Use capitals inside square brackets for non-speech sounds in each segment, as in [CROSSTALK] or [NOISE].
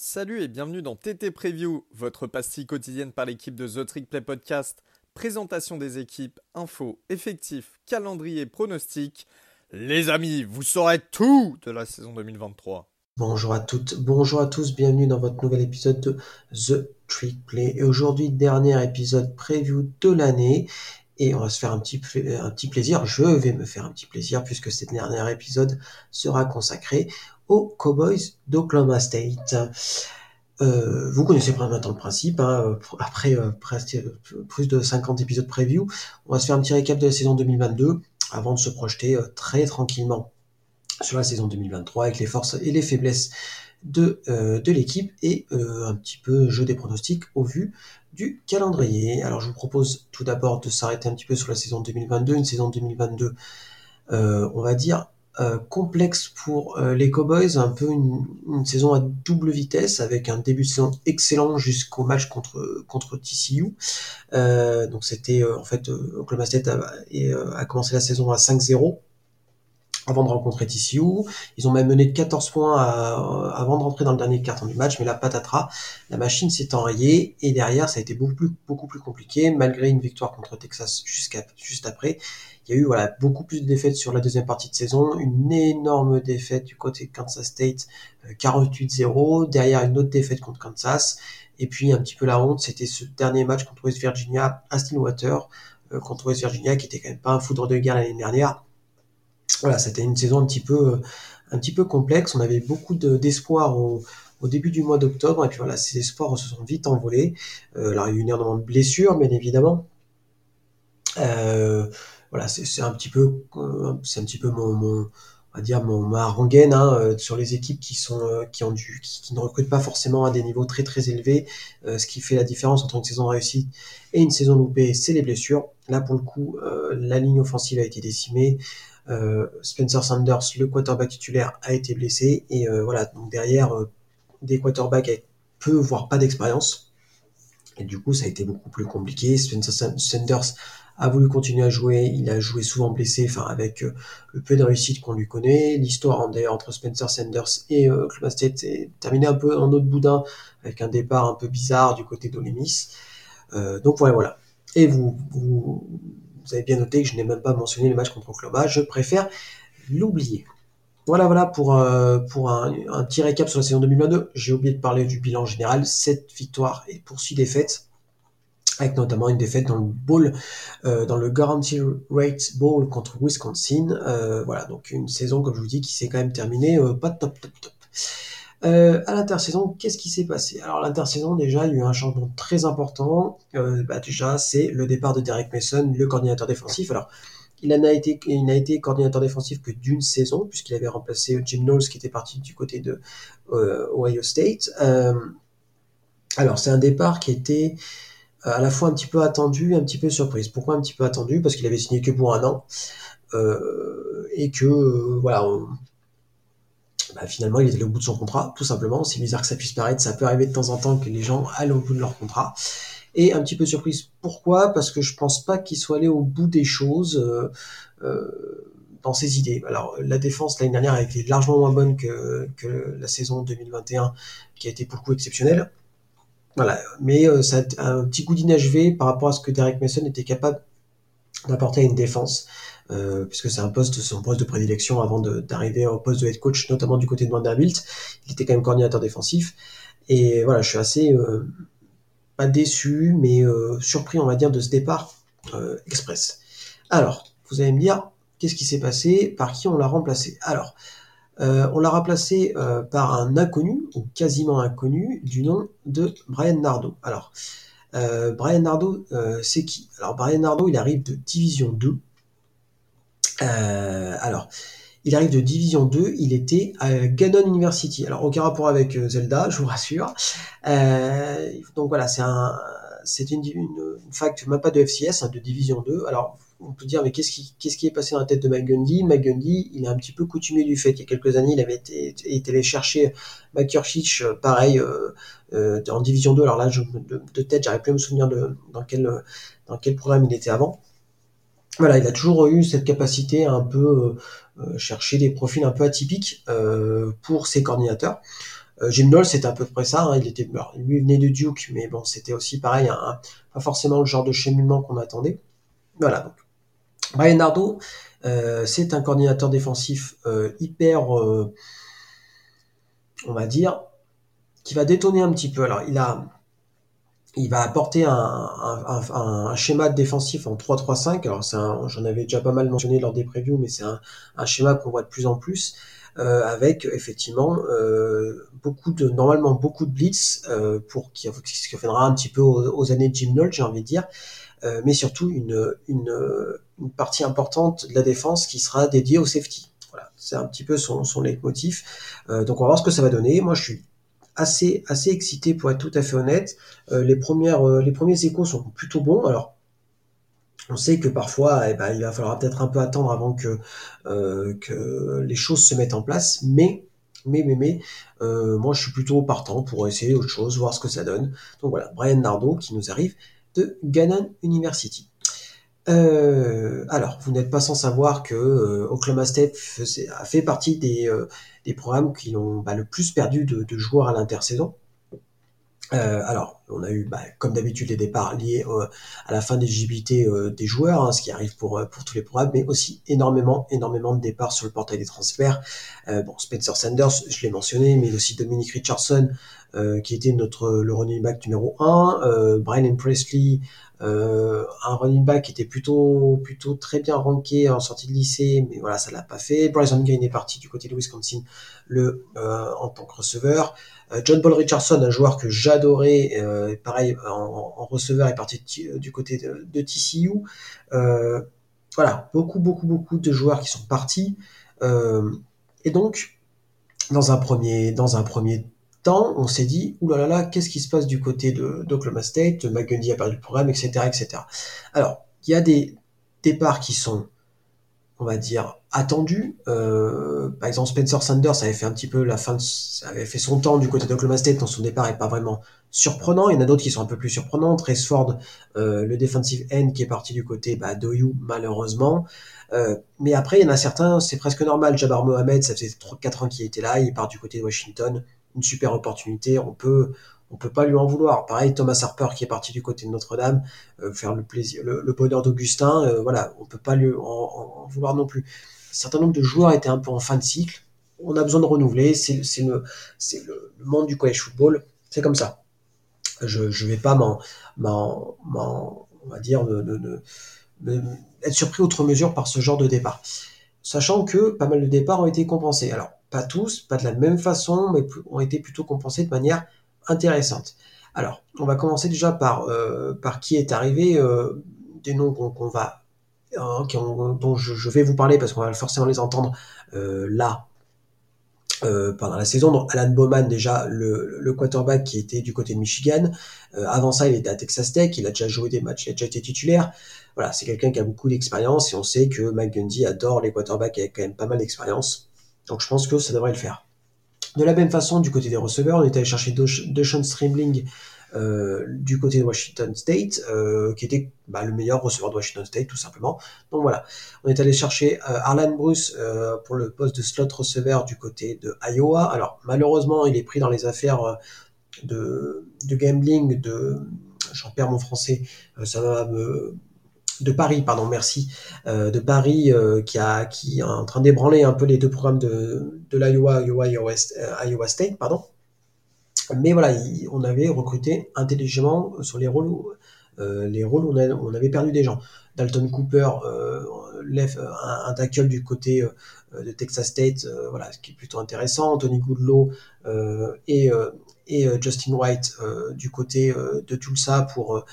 Salut et bienvenue dans TT Preview, votre pastille quotidienne par l'équipe de The Trick Play Podcast. Présentation des équipes, infos, effectifs, calendrier, pronostics. Les amis, vous saurez tout de la saison 2023. Bonjour à toutes, bonjour à tous, bienvenue dans votre nouvel épisode de The Trick Play. Et aujourd'hui, dernier épisode preview de l'année. Et on va se faire un petit, un petit plaisir. Je vais me faire un petit plaisir puisque ce dernier épisode sera consacré aux Cowboys d'Oklahoma State. Euh, vous connaissez maintenant le principe, hein, après euh, plus de 50 épisodes preview, on va se faire un petit récap de la saison 2022 avant de se projeter euh, très tranquillement sur la saison 2023 avec les forces et les faiblesses de, de l'équipe et un petit peu jeu des pronostics au vu du calendrier. Alors je vous propose tout d'abord de s'arrêter un petit peu sur la saison 2022, une saison 2022 on va dire euh, complexe pour euh, les Cowboys, un peu une, saison à double vitesse avec un début de saison excellent jusqu'au match contre contre TCU. Euh, donc c'était en fait Oklahoma State a, a, commencé la saison à 5-0 avant de rencontrer TCU. Ils ont même mené de 14 points à, avant de rentrer dans le dernier carton du match, mais la patatras, la machine s'est enrayée et derrière ça a été beaucoup plus, beaucoup plus compliqué malgré une victoire contre Texas jusqu'à juste après. Il y a eu voilà, beaucoup plus de défaites sur la deuxième partie de saison, une énorme défaite du côté de Kansas State, 48-0, euh, derrière une autre défaite contre Kansas, et puis un petit peu la honte, c'était ce dernier match contre West Virginia à Stillwater, euh, contre West Virginia qui était quand même pas un foudre de guerre l'année dernière. Voilà, c'était une saison un petit peu, euh, un petit peu complexe. On avait beaucoup d'espoir au, début du mois d'octobre, et puis voilà, ces espoirs se sont vite envolés. Euh, alors il y a eu énormément de blessures, bien évidemment. Euh, voilà, c'est un petit peu, euh, c'est un petit peu mon, mon, on va dire mon ma rengaine hein, euh, sur les équipes qui sont euh, qui ont qui, qui, ne recrutent pas forcément à des niveaux très très élevés. ce qui fait la différence entre une saison réussie et une saison loupée, c'est les blessures. Là pour le coup, la ligne offensive a été décimée. Spencer Sanders, le quarterback titulaire, a été blessé et voilà donc derrière des quarterbacks avec peu voire pas d'expérience. Et du coup, ça a été beaucoup plus compliqué. Spencer Sanders a voulu continuer à jouer, il a joué souvent blessé, enfin avec euh, le peu de réussite qu'on lui connaît. L'histoire d'ailleurs entre Spencer Sanders et euh, est terminée un peu en autre boudin, avec un départ un peu bizarre du côté d'Olemis. Euh, donc voilà, voilà. Et vous, vous, avez bien noté que je n'ai même pas mentionné le match contre Oklahoma, je préfère l'oublier. Voilà, voilà pour, euh, pour un, petit récap sur la saison 2022. J'ai oublié de parler du bilan général. 7 victoires et pour 6 défaites avec notamment une défaite dans le bowl, euh, dans le Guarantee Rate Bowl contre Wisconsin. Euh, voilà, donc une saison, comme je vous dis, qui s'est quand même terminée pas top, top, top. Euh, à l'intersaison, qu'est-ce qui s'est passé? Alors l'intersaison, déjà, il y a eu un changement très important. Euh, bah, déjà, c'est le départ de Derek Mason, le coordinateur défensif. Alors, il n'a été, été coordinateur défensif que d'une saison, puisqu'il avait remplacé Jim Knowles, qui était parti du côté de euh, Ohio State. alors, c'est un départ qui était à la fois un petit peu attendu, un petit peu surprise. Pourquoi un petit peu attendu? Parce qu'il avait signé que pour un an euh, et que euh, voilà, on, bah, finalement il était au bout de son contrat, tout simplement. C'est bizarre que ça puisse paraître, ça peut arriver de temps en temps que les gens aillent au bout de leur contrat. Et un petit peu surprise. Pourquoi? Parce que je pense pas qu'il soit allé au bout des choses. Euh, euh, dans ses idées. Alors la défense l'année dernière a été largement moins bonne que, la saison 2021 qui a été beaucoup exceptionnelle. Voilà, mais euh, ça a un petit coup d'inachevé par rapport à ce que Derek Mason était capable d'apporter à une défense, euh, puisque c'est un poste, son poste de prédilection avant d'arriver au poste de head coach, notamment du côté de Vanderbilt. Il était quand même coordinateur défensif. Et voilà, je suis assez euh, pas déçu, mais euh, surpris, on va dire, de ce départ express. Alors, vous allez me dire, qu'est-ce qui s'est passé? Par qui on l'a remplacé? Alors, on l'a remplacé par un inconnu, ou quasiment inconnu, du nom de Brian Nardo. Alors, Brian Nardo, c'est qui? Alors, Brian Nardo, il arrive de Division 2. Euh, alors, il arrive de Division 2, il était à Ganon University. Alors, aucun rapport avec Zelda, je vous rassure. donc voilà, c'est un, c'est une, une, une, fac, même pas de FCS, hein, de Division 2. Alors, on peut dire, mais qu'est-ce qui, qu'est-ce qui est passé dans la tête de McGundy McGundy, il est un petit peu coutumier du fait qu'il y a quelques années, il avait été, été allé chercher McCurchich, pareil, euh, euh, en Division 2. Alors là, je, de, de tête, j'arrive plus à me souvenir de dans quel, dans quel programme il était avant. Voilà, il a toujours eu cette capacité à un peu euh, chercher des profils un peu atypiques euh, pour ses coordinateurs. Jim Knowles, c'était à peu près ça. Hein. il était, lui venait de Duke, mais bon, c'était aussi pareil, pas forcément le genre de cheminement qu'on attendait. Voilà. Donc, Brian Nardo, c'est un coordinateur défensif hyper, on va dire, qui va détonner un petit peu. Alors, il a, il va apporter un, schéma défensif en 3-3-5. Alors, j'en avais déjà pas mal mentionné lors des previews, mais c'est un, schéma qu'on voit de plus en plus. Euh, avec effectivement euh, beaucoup de normalement beaucoup de blitz euh, pour qui, qui reviendra un petit peu aux, années de Jim Knowles, j'ai envie de dire, mais surtout une, une, une, partie importante de la défense qui sera dédiée au safety. Voilà, c'est un petit peu son, son leitmotiv. donc on va voir ce que ça va donner. Moi, je suis assez, assez excité pour être tout à fait honnête. Euh, euh, les premiers échos sont plutôt bons. Alors, on sait que parfois, eh ben, il va falloir peut-être un peu attendre avant que, euh, que les choses se mettent en place, mais mais mais mais moi je suis plutôt partant pour essayer autre chose, voir ce que ça donne. Donc voilà, Brian Nardo qui nous arrive de Gannon University. Euh, alors, vous n'êtes pas sans savoir que euh, Oklahoma State a fait partie des, euh, des programmes qui ont bah, le plus perdu de, de joueurs à l'intersaison. Euh, alors, on a eu, bah, comme d'habitude, les départs liés à la fin d'éligibilité euh, des joueurs, hein, ce qui arrive pour, pour tous les programmes, mais aussi énormément, énormément de départs sur le portail des transferts. bon, Spencer Sanders, je l'ai mentionné, mais aussi Dominic Richardson, qui était notre le running back numéro 1, Brian Presley, euh, un running back qui était plutôt plutôt très bien ranké en sortie de lycée, mais voilà, ça l'a pas fait. Bryson Gain est parti du côté de Wisconsin le euh, en tant que receveur. Euh, John Paul Richardson, un joueur que j'adorais, euh, pareil en, receveur, est parti du côté de, de TCU. voilà, beaucoup beaucoup beaucoup de joueurs qui sont partis. et donc, dans un premier dans un premier on s'est dit, oulala, qu'est-ce qui se passe du côté d'Oklahoma State, McGundy a perdu le programme, etc., etc. Alors, il y a des départs qui sont, on va dire, attendus. Euh, par exemple, Spencer Sanders avait fait un petit peu la fin, de, avait fait son temps du côté d'Oklahoma State, dans son départ est pas vraiment surprenant. Il y en a d'autres qui sont un peu plus surprenants. Trace Ford, euh, le defensive end qui est parti du côté bah, d'Oyu, malheureusement. Euh, mais après, il y en a certains, c'est presque normal. Jabbar Mohamed, ça faisait 3-4 ans qu'il était là, il part du côté de Washington une super opportunité. On peut, on peut pas lui en vouloir. Pareil, Thomas Harper qui est parti du côté de Notre-Dame, euh, faire le plaisir, le, bonheur d'Augustin. Euh, voilà, on peut pas lui en, vouloir non plus. Un certain nombre de joueurs étaient un peu en fin de cycle. On a besoin de renouveler. C'est le, c'est le, monde du college football. C'est comme ça. Je, je vais pas m'en, on va dire, de, être surpris outre mesure par ce genre de départ. Sachant que pas mal de départs ont été compensés. Alors, pas tous, pas de la même façon, mais ont été plutôt compensés de manière intéressante. Alors, on va commencer déjà par, euh, par qui est arrivé, euh, des noms qu'on va, hein, dont je, vais vous parler parce qu'on va forcément les entendre euh, là pendant la saison. Donc, Alan Bowman, déjà le, quarterback qui était du côté de Michigan. avant ça, il était à Texas Tech, il a déjà joué des matchs, il a déjà été titulaire. Voilà, c'est quelqu'un qui a beaucoup d'expérience et on sait que Mike Gundy adore les quarterbacks avec quand même pas mal d'expérience. Donc je pense que ça devrait le faire. De la même façon, du côté des receveurs, on est allé chercher Deshaun Streamling euh, du côté de Washington State, euh, qui était bah, le meilleur receveur de Washington State, tout simplement. Donc voilà, on est allé chercher euh, Arlan Bruce pour le poste de slot receveur du côté de Iowa. Alors malheureusement, il est pris dans les affaires de, de gambling, de j'en perds mon français, ça va me de Paris, pardon, merci, euh, de Paris euh, qui a qui est en train d'ébranler un peu les deux programmes de, l'Iowa, Iowa, Iowa, Iowa, euh, State, pardon. Mais voilà, on avait recruté intelligemment sur les rôles, les rôles où on, avait perdu des gens. Dalton Cooper, lève un, un, tackle du côté de Texas State, voilà, ce qui est plutôt intéressant. Tony Goodlow et et euh, Justin White euh, du côté euh, de Tulsa pour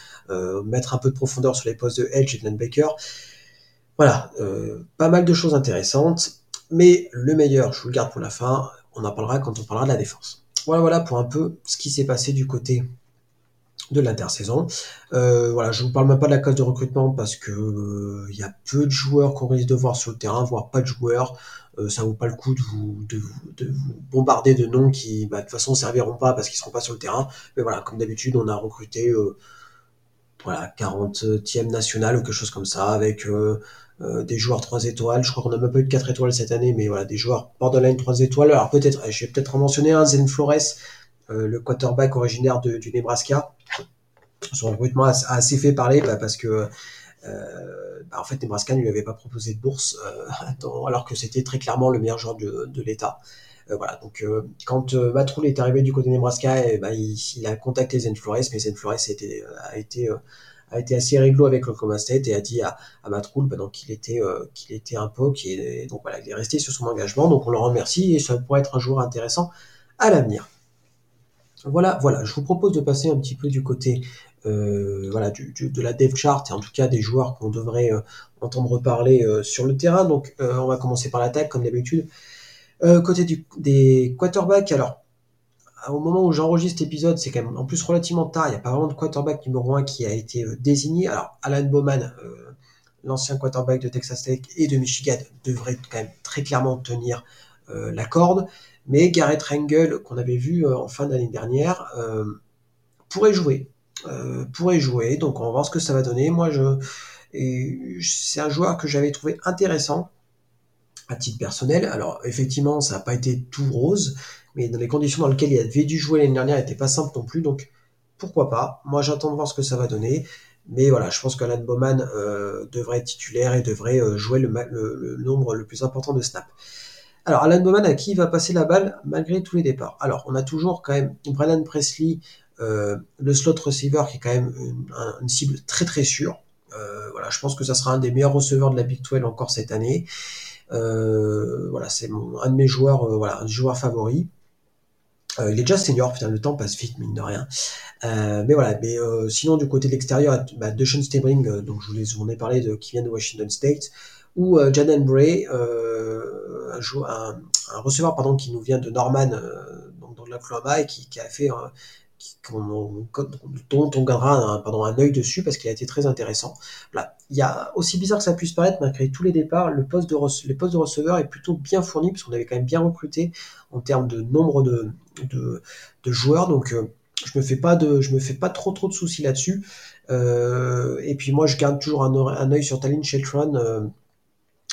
mettre un peu de profondeur sur les postes de Edge et de Baker. Voilà, pas mal de choses intéressantes, mais le meilleur, je vous le garde pour la fin, on en parlera quand on parlera de la défense. Voilà, voilà pour un peu ce qui s'est passé du côté de l'intersaison. Euh, voilà, je vous parle même pas de la case de recrutement parce que il y a peu de joueurs qu'on risque de voir sur le terrain, voire pas de joueurs. Euh, ça vaut pas le coup de vous, de, de vous bombarder de noms qui, bah, de toute façon, serviront pas parce qu'ils seront pas sur le terrain. Mais voilà, comme d'habitude, on a recruté, euh, voilà, 40e national ou quelque chose comme ça, avec euh, des joueurs 3 étoiles. Je crois qu'on a même pas eu de 4 étoiles cette année, mais voilà, des joueurs borderline 3 étoiles. Alors peut-être, je peut-être en mentionner un, Zen Flores, le quarterback originaire du Nebraska. Son recrutement a, assez fait parler bah, parce que bah, en fait Nebraska ne lui avait pas proposé de bourse [LAUGHS] alors que c'était très clairement le meilleur joueur de, de l'État. Euh, voilà, donc euh, quand euh, Matroul est arrivé du côté Nebraska, eh ben, il, a contacté Zen Flores, mais Zen Flores a été, a été assez réglo avec Oklahoma State et a dit à, à Matroul bah, qu'il était était un peu qui donc voilà il est resté sur son engagement. Donc on le remercie et ça pourrait être un joueur intéressant à l'avenir. Voilà voilà. Je vous propose de passer un petit peu du côté voilà du, de la dev chart et en tout cas des joueurs qu'on devrait entendre parler sur le terrain donc on va commencer par l'attaque comme d'habitude euh, côté des quarterbacks, alors, au moment où j'enregistre cet épisode, c'est quand même en plus relativement tard, il n'y a pas vraiment de quarterback numéro 1 qui a été euh, désigné. Alors, Alan Bowman, euh, l'ancien quarterback de Texas Tech et de Michigan, devrait quand même très clairement tenir la corde. Mais Garrett Rangel, qu'on avait vu en fin d'année dernière, pourrait jouer. Pourrait jouer, donc on va voir ce que ça va donner. Moi, je, c'est un joueur que j'avais trouvé intéressant à titre personnel. Alors effectivement, ça n'a pas été tout rose, mais dans les conditions dans lesquelles il avait dû jouer l'année dernière, n'était pas simple non plus. Donc pourquoi pas? Moi, j'attends de voir ce que ça va donner. Mais voilà, je pense qu'Alan Bowman euh, devrait être titulaire et devrait euh, jouer le, le, nombre le plus important de snaps. Alors, Alan Bowman, à qui va passer la balle malgré tous les départs? Alors, on a toujours quand même Brennan Presley, euh, le slot receiver, qui est quand même une, cible très très sûre. voilà, je pense que ça sera un des meilleurs receveurs de la Big 12 encore cette année. Euh, voilà, c'est un de mes joueurs, euh, voilà, un joueur favori. Euh, il est déjà senior, putain, le temps passe vite, mine de rien. mais voilà, mais sinon du côté de l'extérieur, bah, Deshaun Stabling, donc je vous, ai parlé de qui vient de Washington State, ou Jaden Bray, un, receveur pardon qui nous vient de Norman, donc dans l'Oklahoma et qui, a fait dont on gardera un, un œil dessus parce qu'il a été très intéressant. Il y a aussi bizarre que ça puisse paraître, malgré tous les départs, le poste de de receveur est plutôt bien fourni parce qu'on avait quand même bien recruté en termes de nombre de, de, de joueurs. Donc euh, je me de, me fais pas trop trop de soucis là-dessus. Euh, et puis moi je garde toujours un, un œil sur Talin Sheltron. Euh,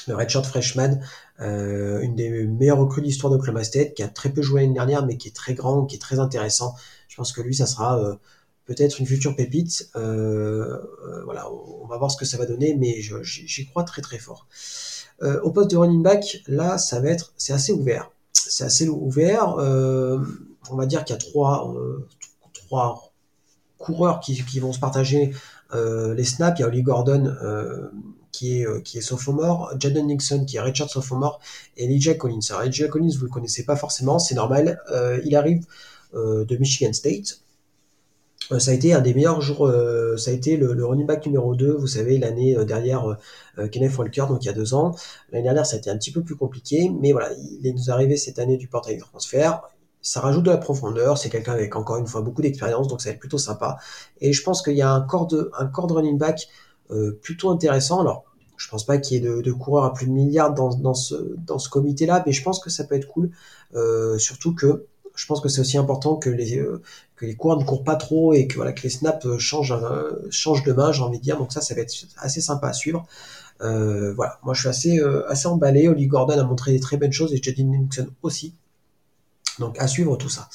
le redshirt freshman, euh, une des meilleures recrues d'histoire d'Oklahoma State, qui a très peu joué l'année dernière, mais qui est très grand, qui est très intéressant. Je pense que lui, ça sera euh, peut-être une future pépite. Euh, euh, voilà, on va voir ce que ça va donner, mais j'y crois très très fort. au poste de running back, là, ça va être, c'est assez ouvert. C'est assez ouvert. on va dire qu'il y a trois, coureurs qui, vont se partager les snaps. Il y a Oli Gordon qui est, qui est sophomore, Jaden Nixon qui est Richard sophomore et Elijah Collins. Alors Elijah Collins, vous le connaissez pas forcément, c'est normal. il arrive de Michigan State. Euh, ça a été un des meilleurs jours, euh, ça a été le, running back numéro 2, vous savez, l'année derrière Kenneth Walker, donc il y a deux ans. L'année dernière, ça a été un petit peu plus compliqué, mais voilà, il est nous arrivé cette année du portail de transfert ça rajoute de la profondeur, c'est quelqu'un avec encore une fois beaucoup d'expérience, donc ça va être plutôt sympa. Et je pense qu'il y a un corps de, un corps de running back plutôt intéressant. Alors, je pense pas qu'il y ait de, de, coureurs à plus de milliards dans, dans ce, dans ce comité-là, mais je pense que ça peut être cool, surtout que je pense que c'est aussi important que les euh, que les ne courent pas trop et que voilà que les snaps euh, changent euh, changent de main, j'ai envie de dire. Donc ça, ça va être assez sympa à suivre. voilà, moi je suis assez assez emballé. Oli Gordon a montré des très bonnes choses et Jaden Nixon aussi. Donc à suivre tout ça.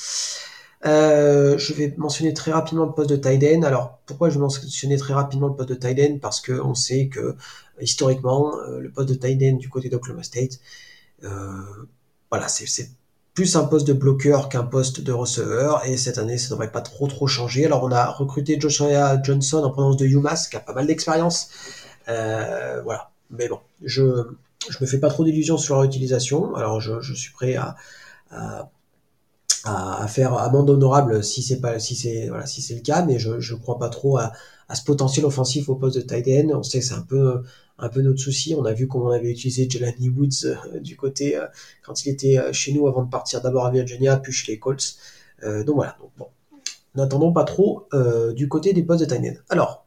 je vais mentionner très rapidement le poste de Tyden. Alors pourquoi je vais mentionner très rapidement le poste de Tyden Parce que on sait que historiquement le poste de Tyden du côté d'Oklahoma State, voilà, c'est plus un poste de bloqueur qu'un poste de receveur. Et cette année, ça devrait pas trop trop changer. Alors on a recruté Joshua Johnson en provenance de UMass, qui a pas mal d'expérience. Euh, voilà. Mais bon, je je me fais pas trop d'illusions sur leur utilisation. Alors je, je suis prêt à, à faire amende honorable si c'est pas si c'est voilà si c'est le cas, mais je je crois pas trop à, à ce potentiel offensif au poste de tight. On sait que c'est un peu un peu notre souci. On a vu comment on avait utilisé Jelani Woods euh, du côté euh, quand il était euh, chez nous avant de partir d'abord à Virginia, puis chez les Colts. donc voilà. Donc bon, n'attendons pas trop du côté des postes de tight. Alors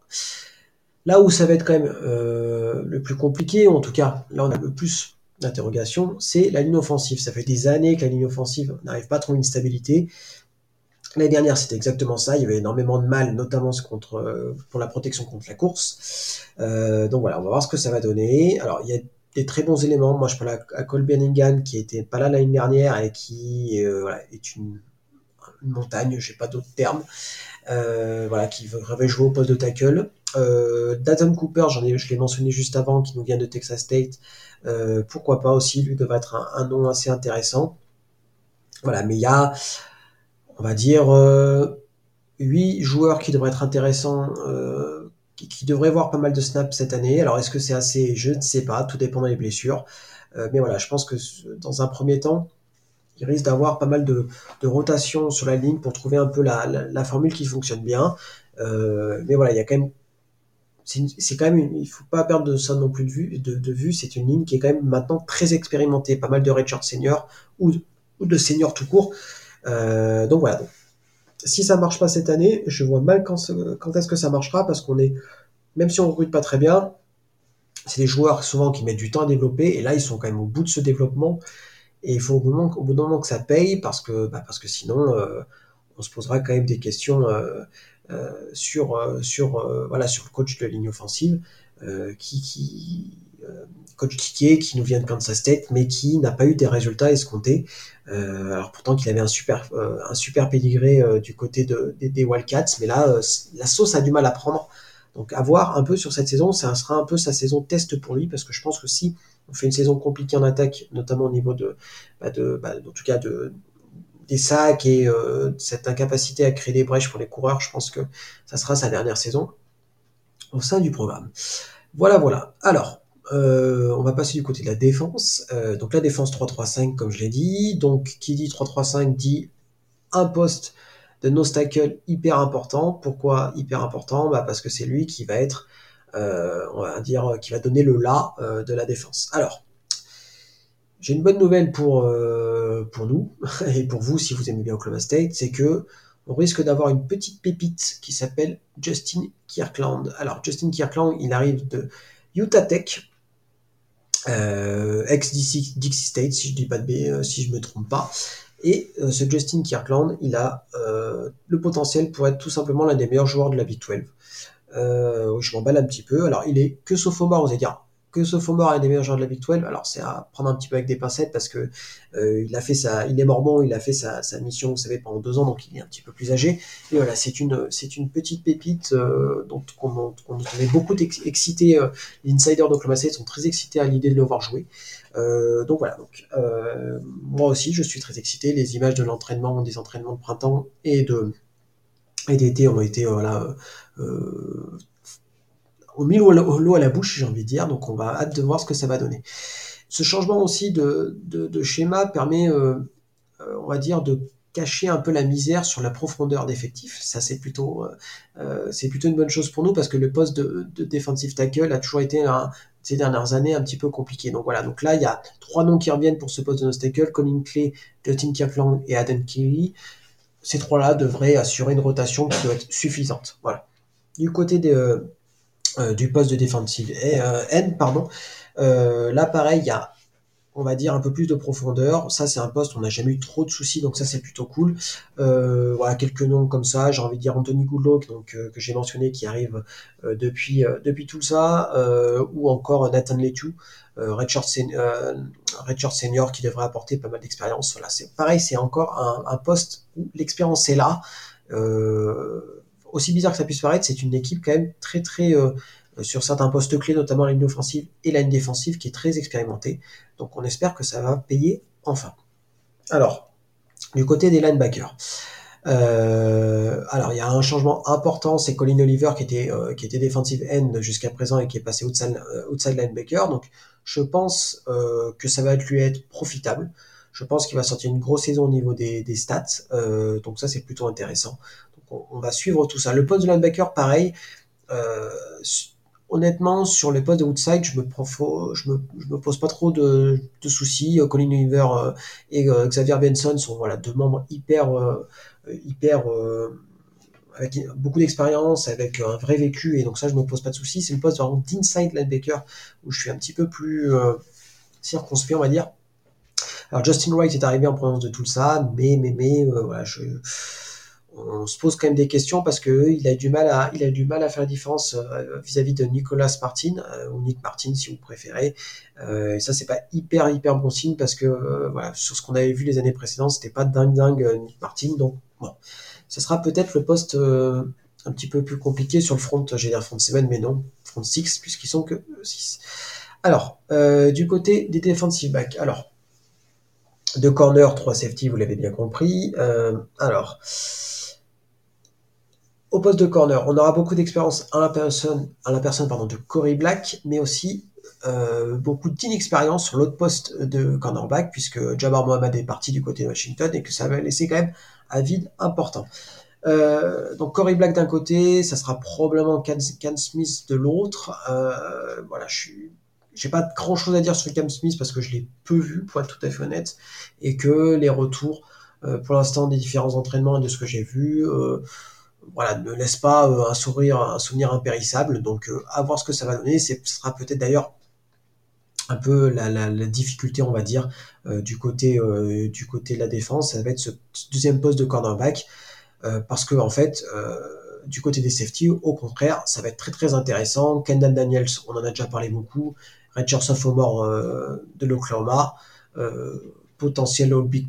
là où ça va être quand même le plus compliqué, en tout cas là on a le plus d'interrogations, c'est la ligne offensive. Ça fait des années que la ligne offensive n'arrive pas à trouver une stabilité. L'année dernière, c'était exactement ça. Il y avait énormément de mal, notamment contre, pour la protection contre la course. donc voilà, on va voir ce que ça va donner. Alors, il y a des très bons éléments. Moi, je parle à, Cole Benningham, qui était pas là l'année dernière et qui voilà, est une, montagne, j'ai pas d'autres termes. voilà, qui avait jouer au poste de tackle. Euh, Cooper, je l'ai mentionné juste avant, qui nous vient de Texas State. Euh, pourquoi pas aussi, lui devrait être un, nom assez intéressant. Voilà, mais il y a, on va dire, euh, 8 joueurs qui devraient être intéressants, euh, qui, devraient voir pas mal de snaps cette année. Alors est-ce que c'est assez? Je ne sais pas, tout dépend des blessures. Euh, mais voilà, je pense que dans un premier temps, il risque d'avoir pas mal de, de rotation sur la ligne pour trouver un peu la, la, formule qui fonctionne bien. Mais voilà, il y a quand même c'est quand même, il faut pas perdre ça non plus de vue. De, vue, c'est une ligne qui est quand même maintenant très expérimentée, pas mal de Richard senior ou, ou de senior tout court. Euh, donc voilà. Si ça marche pas cette année, je vois mal quand, quand est-ce que ça marchera parce qu'on est, même si on recrute pas très bien, c'est des joueurs souvent qui mettent du temps à développer et là ils sont quand même au bout de ce développement et il faut au bout d'un moment, que ça paye parce que, bah, parce que sinon euh, on se posera quand même des questions. Euh, sur euh, sur euh, voilà sur le coach de ligne offensive qui, qui coach Kike qui nous vient de Kansas State mais qui n'a pas eu des résultats escomptés. Alors pourtant qu'il avait un super un super pédigré du côté de, des, Wildcats mais là la sauce a du mal à prendre. Donc à voir un peu sur cette saison ça sera un peu sa saison test pour lui parce que je pense que si on fait une saison compliquée en attaque notamment au niveau de, bah de bah, en tout cas de des sacs et euh, cette incapacité à créer des brèches pour les coureurs, je pense que ça sera sa dernière saison au sein du programme. Voilà, voilà. Alors, euh, on va passer du côté de la défense. Euh, donc la défense 3-3-5, comme je l'ai dit. Donc qui dit 3-3-5 dit un poste de no hyper important. Pourquoi hyper important? Bah Parce que c'est lui qui va être, on va dire, qui va donner le là de la défense. Alors, j'ai une bonne nouvelle pour, euh, pour nous [LAUGHS] et pour vous si vous aimez bien Oklahoma State, c'est que on risque d'avoir une petite pépite qui s'appelle Justin Kirkland. Alors Justin Kirkland, il arrive de Utah Tech, euh, ex Dixie State si je dis pas de B, euh, si je me trompe pas. Et ce Justin Kirkland, il a le potentiel pour être tout simplement l'un des meilleurs joueurs de la Big 12. je m'emballe un petit peu. Alors il est que sophomore, vous allez dire que Sophomore est des meilleurs de la Big 12. Alors c'est à prendre un petit peu avec des pincettes parce que euh, il a fait sa, il est morbon, il a fait sa, mission, vous savez, pendant deux ans, donc il est un petit peu plus âgé. Et voilà, c'est une, c'est une petite pépite euh, dont on, est beaucoup excité. Euh, les insiders d'Oklahoma State sont très excités à l'idée de le voir jouer. Euh, donc voilà, donc moi aussi je suis très excité. Les images de l'entraînement, des entraînements de printemps et de et d'été ont été voilà au mis l'eau à la bouche, j'ai envie de dire. Donc on va hâte de voir ce que ça va donner. Ce changement aussi de, de, schéma permet, euh, euh, on va dire, de cacher un peu la misère sur la profondeur d'effectifs. Ça, c'est plutôt, euh, c'est plutôt une bonne chose pour nous parce que le poste de, de defensive tackle a toujours été ces dernières années un petit peu compliqué. Donc voilà. Donc là, il y a trois noms qui reviennent pour ce poste de nose tackle Colin Clay, Justin Kirkland et Adam Kelly. Ces trois-là devraient assurer une rotation qui doit être suffisante. Voilà. Du côté des euh, du poste de defensive euh, N, pardon. Euh, là, pareil, il y a on va dire un peu plus de profondeur. Ça, c'est un poste on n'a jamais eu trop de soucis, donc ça, c'est plutôt cool. voilà, quelques noms comme ça. J'ai envie de dire Anthony Goodlow, donc que j'ai mentionné, qui arrive depuis depuis tout ça, ou encore Nathan Letu, Richard, Richard Senior, qui devrait apporter pas mal d'expérience. Voilà, c'est pareil, c'est encore un, poste où l'expérience est là. Euh, aussi bizarre que ça puisse paraître, c'est une équipe quand même très très euh, sur certains postes clés, notamment la ligne offensive et la ligne défensive, qui est très expérimentée. Donc on espère que ça va payer enfin. Alors, du côté des linebackers. Euh, alors il y a un changement important, c'est Colin Oliver qui était euh, qui était end jusqu'à présent et qui est passé outside, outside linebacker. Donc je pense que ça va lui être profitable. Je pense qu'il va sortir une grosse saison au niveau des stats. donc ça c'est plutôt intéressant on, va suivre tout ça. Le poste de linebacker, pareil. Euh, honnêtement, sur les postes de outside, je me, je me, je me pose pas trop de, soucis. Colin Oliver euh, et euh, Xavier Benson sont voilà deux membres hyper hyper avec beaucoup d'expérience, avec un vrai vécu, et donc ça, je me pose pas de soucis. C'est le poste vraiment d'inside linebacker où je suis un petit peu plus circonspect, on va dire. Alors Justin Wright est arrivé en provenance de tout ça, mais mais mais voilà, on se pose quand même des questions parce que il a du mal à, il a du mal à faire la différence euh, vis-à-vis de Nicolas Martin euh, ou Nick Martin si vous préférez. Euh, et ça c'est pas hyper hyper bon signe parce que voilà sur ce qu'on avait vu les années précédentes c'était pas dingue dingue Nick Martin donc bon ce sera peut-être le poste un petit peu plus compliqué sur le front j'ai dire front 7 mais non front 6 puisqu'ils sont que 6. Alors du côté des defensive backs alors deux corner, trois safety, vous l'avez bien compris. alors, au poste de corner, on aura beaucoup d'expérience à la personne, à la personne pardon, de Corey Black, mais aussi euh, beaucoup d'inexpérience sur l'autre poste de cornerback, puisque Jabbar Mohamed est parti du côté de Washington et que ça va laisser quand même un vide important. Euh, donc Corey Black d'un côté, ça sera probablement Cam, Smith de l'autre. Euh, voilà, je suis, j'ai pas grand chose à dire sur Cam Smith parce que je l'ai peu vu, pour être tout à fait honnête, et que les retours, euh, pour l'instant, des différents entraînements et de ce que j'ai vu, euh, voilà, ne laisse pas euh, un sourire, un souvenir impérissable. Donc, à voir ce que ça va donner. Ce sera peut-être d'ailleurs un peu la, difficulté, on va dire, du côté du côté de la défense. Ça va être ce deuxième poste de cornerback, parce que en fait, du côté des safety, au contraire, ça va être très très intéressant. Kendall Daniels, on en a déjà parlé beaucoup. Richard Sophomore de l'Oklahoma, potentiel All Big,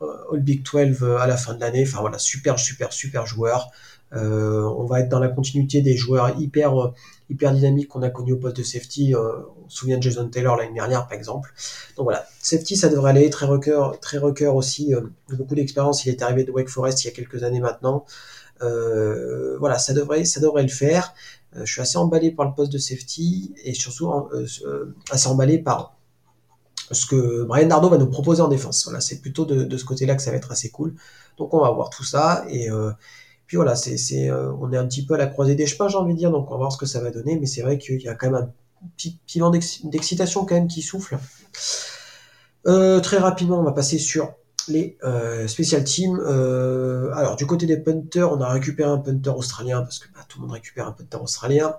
All Big 12 à la fin de l'année. Enfin voilà, super super super joueur. Euh, on va être dans la continuité des joueurs hyper euh, hyper dynamiques qu'on a connus au poste de safety. Euh, on se souvient de Jason Taylor l'année dernière, par exemple. Donc voilà, safety, ça devrait aller. Très requeur, très requeur aussi. beaucoup d'expérience. Il est arrivé de Wake Forest il y a quelques années maintenant. voilà, ça devrait, ça devrait le faire. Je suis assez emballé par le poste de safety et surtout assez emballé par ce que Brian Dardo va nous proposer en défense. Voilà, c'est plutôt de, ce côté-là que ça va être assez cool. Donc on va voir tout ça et puis voilà, c'est, euh, on est un petit peu à la croisée des chemins, j'ai envie de dire, donc on va voir ce que ça va donner, mais c'est vrai qu'il y a quand même un petit, petit vent d'excitation quand même qui souffle. Euh, très rapidement, on va passer sur les euh, special teams. alors du côté des punters, on a récupéré un punter australien parce que bah, tout le monde récupère un punter australien.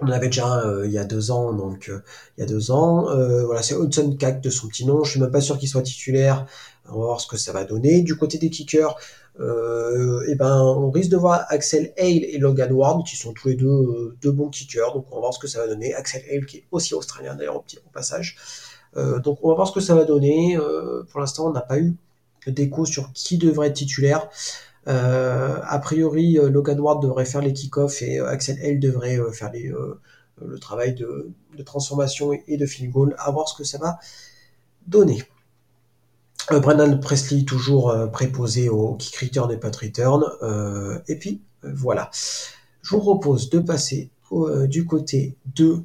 On avait déjà il y a deux ans, donc il y a deux ans. voilà, c'est Hudson Cack de son petit nom. Je suis même pas sûr qu'il soit titulaire. On va voir ce que ça va donner. Du côté des kickers, euh, et ben on risque de voir Axel Hale et Logan Ward qui sont tous les deux euh, deux bons kickers donc on va voir ce que ça va donner Axel Hale qui est aussi australien d'ailleurs au, au passage euh, donc on va voir ce que ça va donner pour l'instant on n'a pas eu d'écho sur qui devrait être titulaire a priori Logan Ward devrait faire les kick-offs et Axel Hale devrait faire le travail de, transformation et de field goal à voir ce que ça va donner euh, Brennan Presley toujours euh, préposé au kick return et punt return. Euh, et puis voilà. Je vous propose de passer du côté de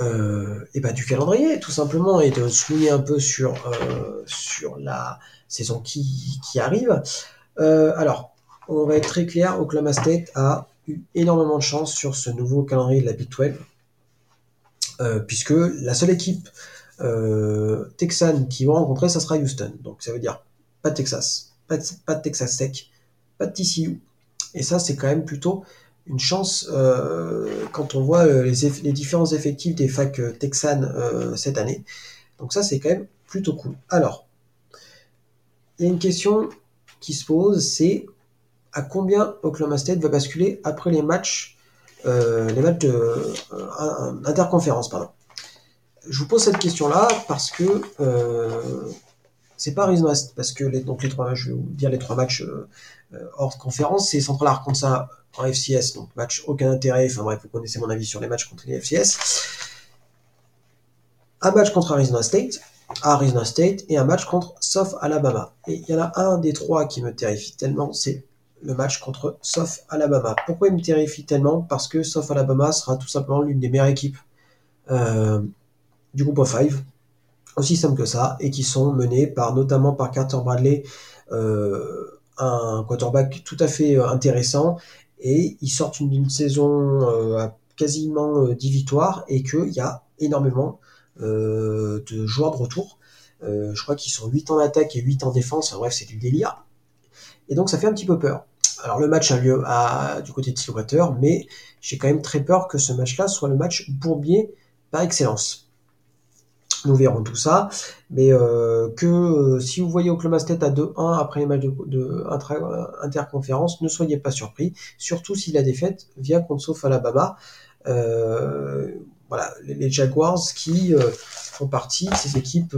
et ben, du calendrier tout simplement et de souligner un peu sur sur la saison qui, qui arrive. alors, on va être très clair, Oklahoma State a eu énormément de chance sur ce nouveau calendrier de la Big 12, puisque la seule équipe euh, Texan qui vont rencontrer, ça sera Houston. Donc ça veut dire pas de Texas, pas de, Texas Tech, pas de TCU. Et ça, c'est quand même plutôt une chance euh, quand on voit euh, les, différents effectifs des facs texanes cette année. Donc ça, c'est quand même plutôt cool. Alors, il y a une question qui se pose, c'est à combien Oklahoma State va basculer après les matchs, les matchs je vous pose cette question-là parce que euh, c'est pas Arizona parce que les, donc les trois, je vais vous dire les trois matchs euh, euh, hors conférence, c'est Central Arkansas en FCS, donc match aucun intérêt. Enfin bref, vous connaissez mon avis sur les matchs contre les FCS. Un match contre Arizona State, Arizona State et un match contre South Alabama. Et il y en a un des trois qui me terrifie tellement, c'est le match contre South Alabama. Pourquoi il me terrifie tellement? Parce que South Alabama sera tout simplement l'une des meilleures équipes euh, du groupe of five, aussi simple que ça, et qui sont menés par notamment par Carter Bradley, euh, un quarterback tout à fait euh, intéressant, et ils sortent une, saison euh, à quasiment 10 victoires, et qu'il y a énormément de joueurs de retour. je crois qu'ils sont 8 en attaque et 8 en défense, bref, c'est du délire. Et donc ça fait un petit peu peur. Alors le match a lieu du côté de Stillwater, mais j'ai quand même très peur que ce match-là soit le match bourbier par excellence. Nous verrons tout ça, mais euh, que euh, si vous voyez Oklahoma State à 2-1 après les matchs de, de interconférence, ne soyez pas surpris, surtout si la défaite vient contre sauf Alabama. Euh, voilà, les Jaguars qui font partie de ces équipes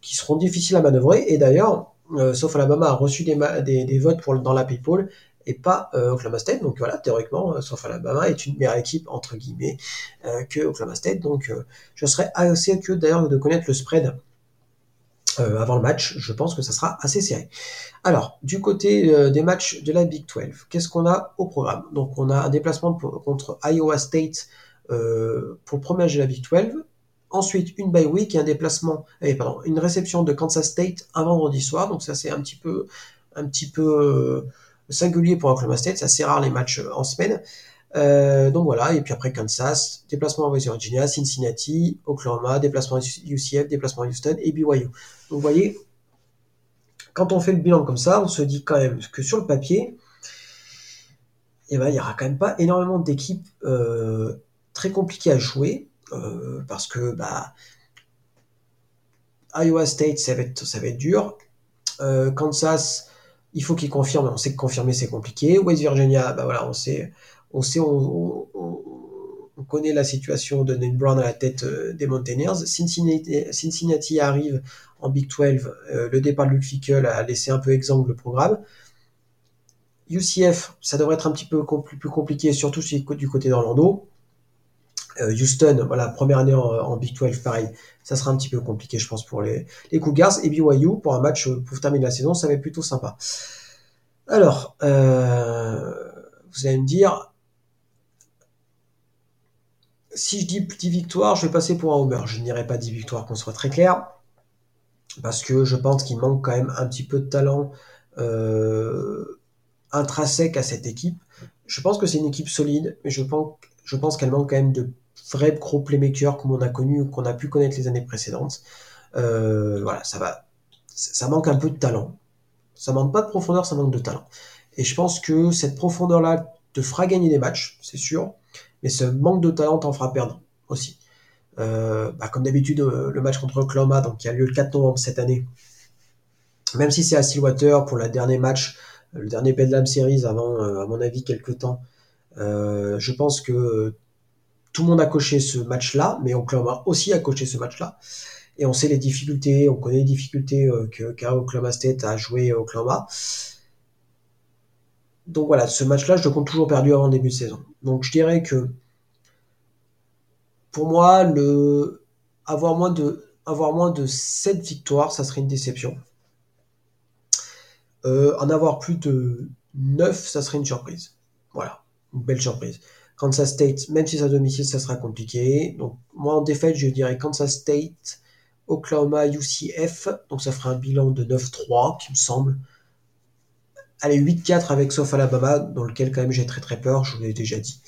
qui seront difficiles à manœuvrer. Et d'ailleurs, sauf Alabama a reçu des, votes pour, dans la PayPal et pas euh, Oklahoma State. Donc voilà, théoriquement, euh, sauf Alabama est une meilleure équipe entre guillemets euh, que Oklahoma State. Donc je serais assez curieux d'ailleurs de connaître le spread avant le match. Je pense que ça sera assez serré. Alors du côté des matchs de la Big 12, qu'est-ce qu'on a au programme? Donc on a un déplacement contre Iowa State pour le la Big 12. Ensuite, une bye week et un déplacement, eh, pardon, une réception de Kansas State un vendredi soir. Donc ça, c'est un petit peu, un petit peu singulier pour Oklahoma State. C'est assez rare les matchs euh, en semaine. Euh, donc voilà, et puis après Kansas, déplacement à West Virginia, Cincinnati, Oklahoma, déplacement à UCF, déplacement à Houston et BYU. Donc vous voyez, quand on fait le bilan comme ça, on se dit quand même que sur le papier, eh ben, il n'y aura quand même pas énormément d'équipes euh, très compliquées à jouer, parce que bah, Iowa State, ça va être, ça va être dur. Kansas, il faut qu'il confirme. On sait que confirmer c'est compliqué. West Virginia, bah voilà, on sait, on sait, on, connaît la situation de Nate Brown à la tête euh, des Mountaineers. Cincinnati, arrive en Big 12. Euh, le départ de Luke Fickle a laissé un peu exsangue le programme. UCF, ça devrait être un petit peu plus compliqué, surtout du côté d'Orlando. Euh, Houston, voilà, première année en, Big 12, pareil, ça sera un petit peu compliqué, je pense, pour les, Cougars. Et BYU, pour un match pour terminer la saison, ça va être plutôt sympa. Alors, euh, vous allez me dire, si je dis 10 victoires, je vais passer pour un homer. Je n'irai pas 10 victoires, qu'on soit très clair, parce que je pense qu'il manque quand même un petit peu de talent euh, intrinsèque à cette équipe. Je pense que c'est une équipe solide, mais je pense, je pense qu'elle manque quand même de vrais gros playmakers comme on a connu ou qu'on a pu connaître les années précédentes. Euh, voilà, ça va, ça manque un peu de talent. Ça manque pas de profondeur, ça manque de talent. Et je pense que cette profondeur-là te fera gagner des matchs, c'est sûr, mais ce manque de talent t'en fera perdre aussi. Euh, bah, comme d'habitude, euh, le match contre Oklahoma, donc qui a lieu le 4 novembre cette année, même si c'est à Stillwater pour le dernier match, le dernier Bedlam Series avant, à mon avis, quelques temps, je pense que tout le monde a coché ce match-là, mais Oklahoma aussi a coché ce match-là. Et on sait les difficultés, on connaît les difficultés euh, que qu'a Oklahoma State à jouer Oklahoma. Donc voilà, ce match-là, je le compte toujours perdu avant le début de saison. Donc je dirais que pour moi, le avoir moins de avoir moins de 7 victoires, ça serait une déception. Euh, en avoir plus de 9, ça serait une surprise. Voilà, une belle surprise. Kansas State, même si c'est à domicile, ça sera compliqué. Donc, moi, en défaite, je dirais Kansas State, Oklahoma, UCF. Donc, ça fera un bilan de 9-3, qui me semble. Allez, 8-4 avec sauf Alabama, dans lequel, quand même, j'ai très très peur, je vous l'ai déjà dit.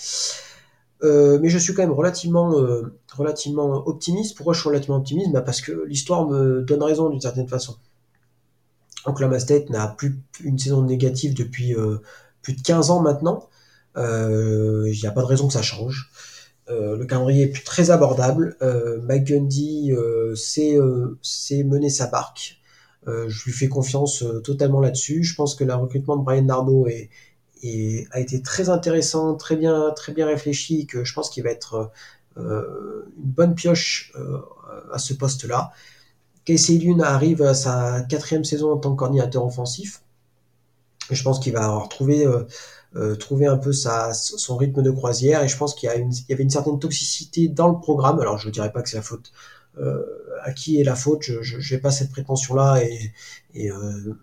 Euh, mais je suis quand même relativement, euh, relativement optimiste. Pourquoi je suis relativement optimiste? Bah Parce que l'histoire me donne raison d'une certaine façon. Oklahoma State n'a plus une saison négative depuis euh, plus de 15 ans maintenant. Il euh, n'y a pas de raison que ça change. Euh, le calendrier est très abordable. Euh, Mike Gundy sait, mener sa barque. je lui fais confiance totalement là-dessus. Je pense que le recrutement de Brian Nardo est, a été très intéressant, très bien, très bien réfléchi, que je pense qu'il va être une bonne pioche à ce poste-là. Casey Lune arrive à sa quatrième saison en tant que coordinateur offensif. Je pense qu'il va retrouver euh, trouver un peu sa, son rythme de croisière. Et je pense qu'il y, y, avait une certaine toxicité dans le programme. Alors je ne dirais pas que c'est la faute. Euh, à qui est la faute Je n'ai pas cette prétention-là et, et euh,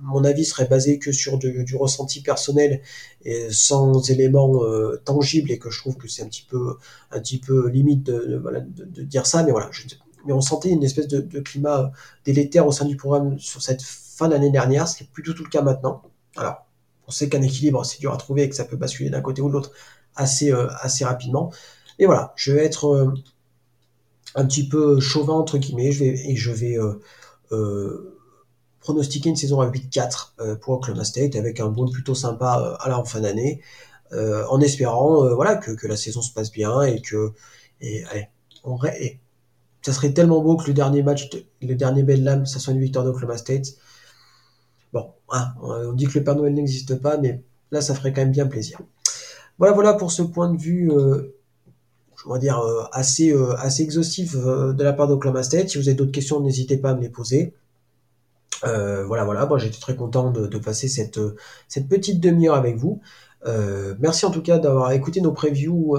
mon avis serait basé que sur du, ressenti personnel et sans éléments euh, tangibles et que je trouve que c'est un petit peu un petit peu limite de, de, dire ça mais voilà je, mais on sentait une espèce de, de, climat délétère au sein du programme sur cette fin d'année dernière ce qui est plus du tout le cas maintenant alors on sait qu'un équilibre, c'est dur à trouver et que ça peut basculer d'un côté ou de l'autre assez, euh, rapidement. Et voilà, je vais être euh, un petit peu chauvin entre guillemets, et je vais euh, pronostiquer une saison à 8-4 pour Oklahoma State avec un bowl plutôt sympa à la fin d'année, en espérant que, la saison se passe bien et que et, ça serait tellement beau que le dernier match, le dernier Bedlam, ça soit une victoire d'Oklahoma State. Hein, on dit que le Père Noël n'existe pas, mais là, ça ferait quand même bien plaisir. Voilà, voilà pour ce point de vue, euh, je vais dire, euh, assez, euh, assez exhaustif de la part d'Oklahoma State. Si vous avez d'autres questions, n'hésitez pas à me les poser. voilà, voilà, moi j'étais très content de, passer cette, petite demi-heure avec vous. Merci en tout cas d'avoir écouté nos previews,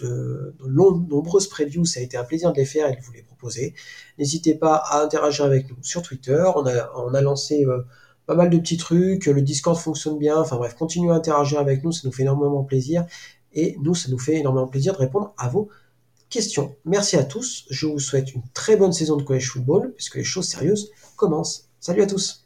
de, nombreuses previews. Ça a été un plaisir de les faire et de vous les proposer. N'hésitez pas à interagir avec nous sur Twitter. On a, lancé pas mal de petits trucs. Le Discord fonctionne bien. Enfin bref, continuez à interagir avec nous. Ça nous fait énormément plaisir. Et nous, ça nous fait énormément plaisir de répondre à vos questions. Merci à tous. Je vous souhaite une très bonne saison de college football puisque les choses sérieuses commencent. Salut à tous.